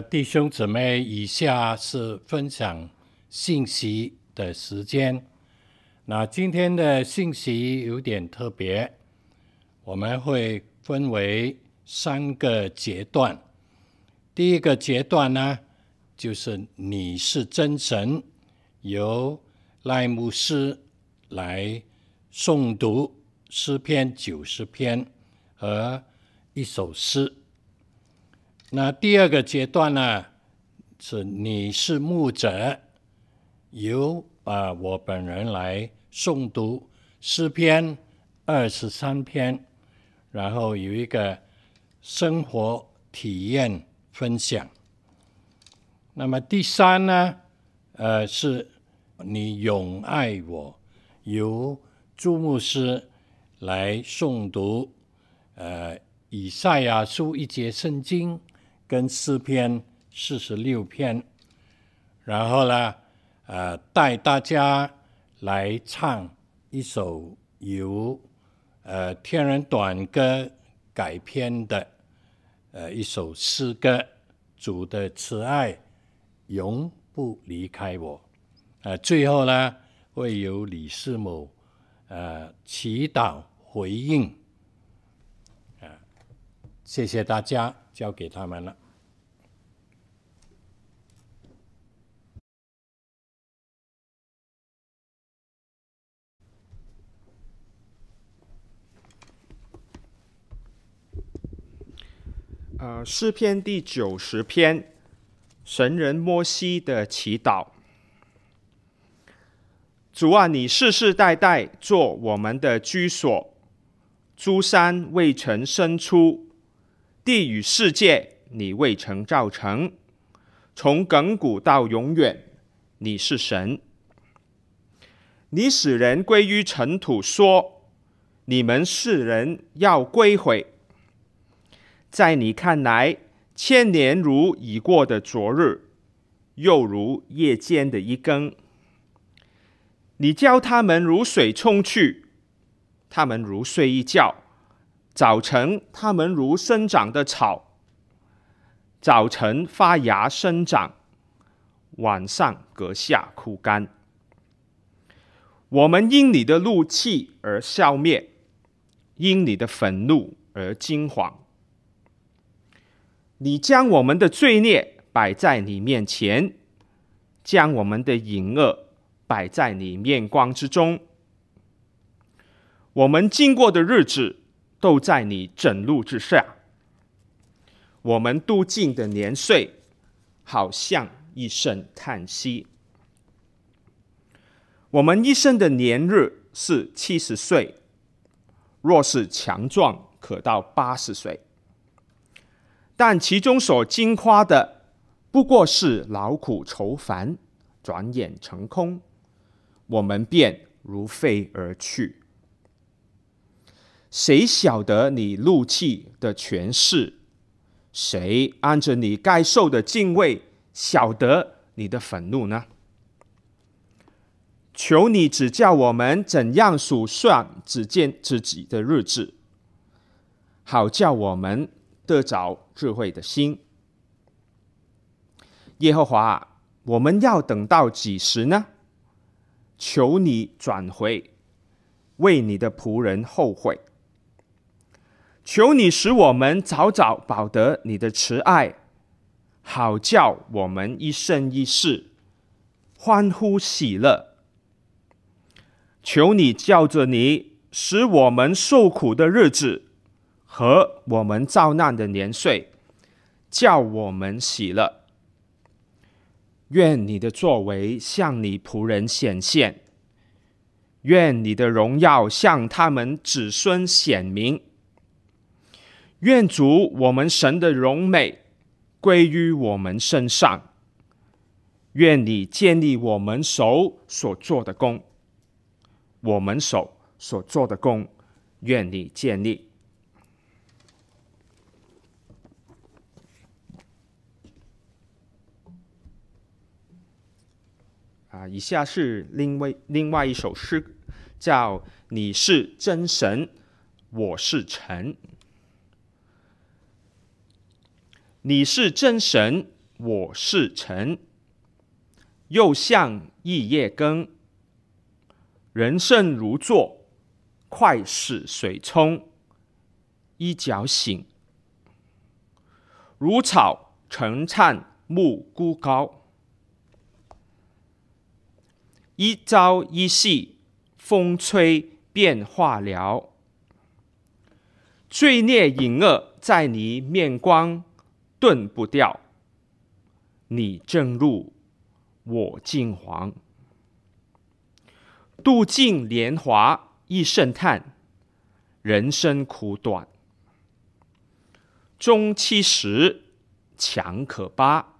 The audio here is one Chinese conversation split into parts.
弟兄姊妹，以下是分享信息的时间。那今天的信息有点特别，我们会分为三个阶段。第一个阶段呢，就是你是真神，由赖牧师来诵读诗篇九十篇和一首诗。那第二个阶段呢，是你是牧者，由啊我本人来诵读诗篇二十三篇，然后有一个生活体验分享。那么第三呢，呃，是你永爱我，由朱牧师来诵读呃以赛亚书一节圣经。跟诗篇四十六篇，然后呢，呃，带大家来唱一首由呃天人短歌改编的呃一首诗歌，主的慈爱永不离开我。呃，最后呢，会有李师母呃祈祷回应。啊，谢谢大家。交给他们了。呃，诗篇第九十篇，神人摩西的祈祷。主啊，你世世代代做我们的居所，诸山未曾生出。地与世界，你未曾造成；从亘古到永远，你是神。你使人归于尘土，说：“你们世人要归回。”在你看来，千年如已过的昨日，又如夜间的一更。你教他们如水冲去，他们如睡一觉。早晨，他们如生长的草；早晨发芽生长，晚上割下枯干。我们因你的怒气而消灭，因你的愤怒而惊惶。你将我们的罪孽摆在你面前，将我们的隐恶摆在你面光之中。我们经过的日子，都在你震怒之下，我们度尽的年岁，好像一声叹息。我们一生的年日是七十岁，若是强壮，可到八十岁。但其中所经夸的，不过是劳苦愁烦，转眼成空，我们便如飞而去。谁晓得你怒气的权势？谁按着你该受的敬畏晓得你的愤怒呢？求你指教我们怎样数算只见自己的日子，好叫我们得着智慧的心。耶和华，我们要等到几时呢？求你转回，为你的仆人后悔。求你使我们早早保得你的慈爱，好叫我们一生一世欢呼喜乐。求你叫着你使我们受苦的日子和我们遭难的年岁，叫我们喜乐。愿你的作为向你仆人显现，愿你的荣耀向他们子孙显明。愿主我们神的荣美归于我们身上。愿你建立我们手所做的工，我们手所做的工，愿你建立。啊，以下是另外另外一首诗，叫“你是真神，我是臣”。你是真神，我是尘。又像一夜更，人生如坐，快似水冲，一觉醒。如草成灿木孤高，一朝一夕，风吹变化了。罪孽隐恶在你面光，遁不掉。你正入。我净黄，度尽年华一声叹，人生苦短，终七十强可八，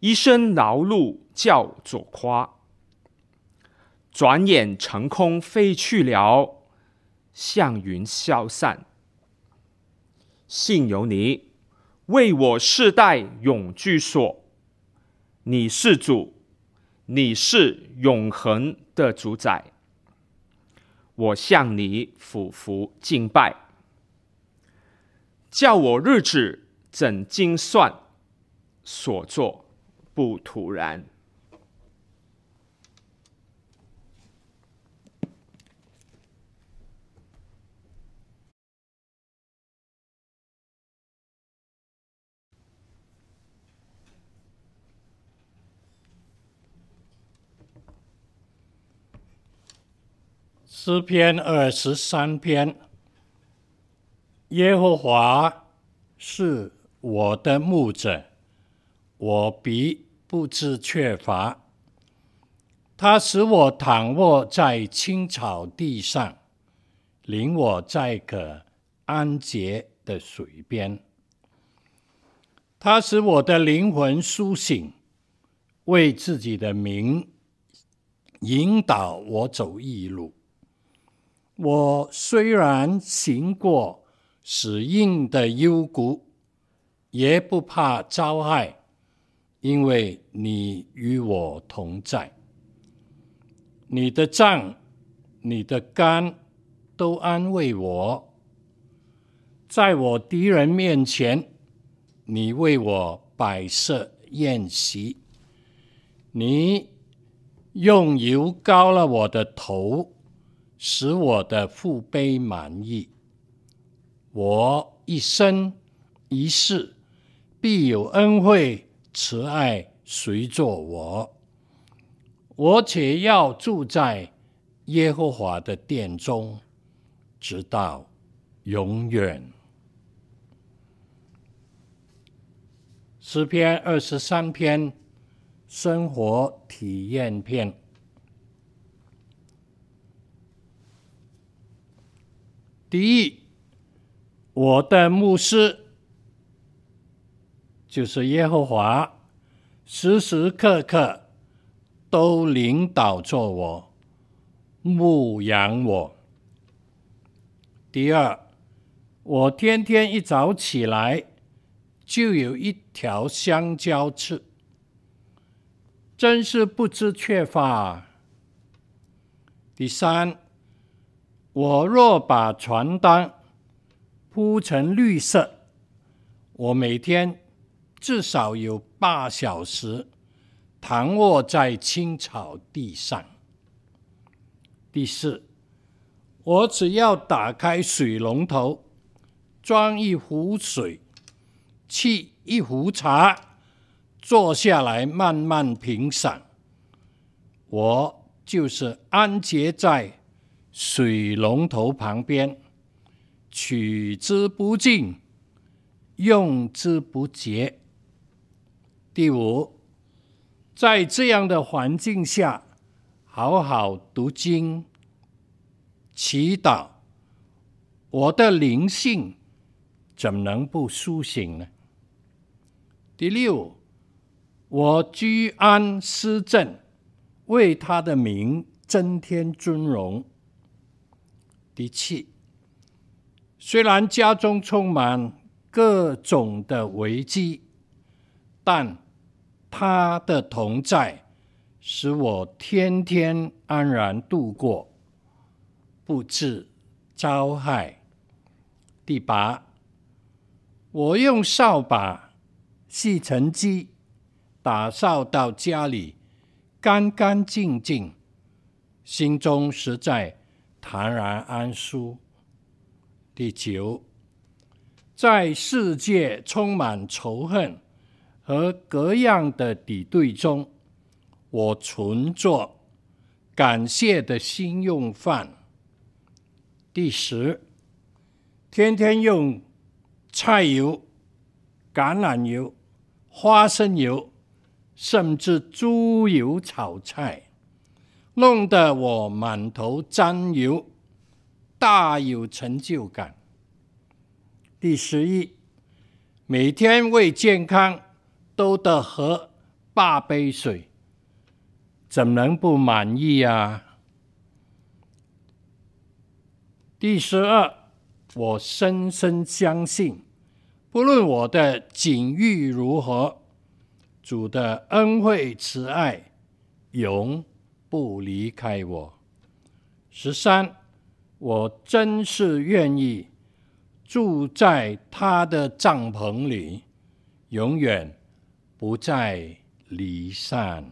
一生劳碌叫做夸。转眼成空飞去了，向云消散。幸有你，为我世代永居所。你是主，你是永恒的主宰，我向你俯伏敬拜，叫我日子怎精算，所作不突然。诗篇二十三篇，耶和华是我的牧者，我必不知缺乏。他使我躺卧在青草地上，领我在可安歇的水边。他使我的灵魂苏醒，为自己的名引导我走义路。我虽然行过死荫的幽谷，也不怕遭害，因为你与我同在。你的杖、你的竿都安慰我。在我敌人面前，你为我摆设筵席，你用油膏了我的头。使我的父辈满意，我一生一世必有恩惠慈爱随着我，我且要住在耶和华的殿中，直到永远。诗篇二十三篇，生活体验篇。第一，我的牧师就是耶和华，时时刻刻都领导着我，牧养我。第二，我天天一早起来就有一条香蕉吃，真是不知缺乏。第三。我若把床单铺成绿色，我每天至少有八小时躺卧在青草地上。第四，我只要打开水龙头，装一壶水，沏一壶茶，坐下来慢慢品赏，我就是安歇在。水龙头旁边，取之不尽，用之不竭。第五，在这样的环境下，好好读经、祈祷，我的灵性怎能不苏醒呢？第六，我居安思正，为他的名增添尊荣。第七，虽然家中充满各种的危机，但他的同在使我天天安然度过，不致遭害。第八，我用扫把吸尘机打扫到家里干干净净，心中实在坦然安舒。第九，在世界充满仇恨和各样的敌对中，我存着感谢的心用饭。第十，天天用菜油、橄榄油、花生油，甚至猪油炒菜，弄得我满头沾油，大有成就感。第十一，每天为健康都得喝八杯水。怎能不满意啊？第十二，我深深相信，不论我的境遇如何，主的恩惠慈爱永不离开我。十三，我真是愿意住在他的帐篷里，永远不再离散。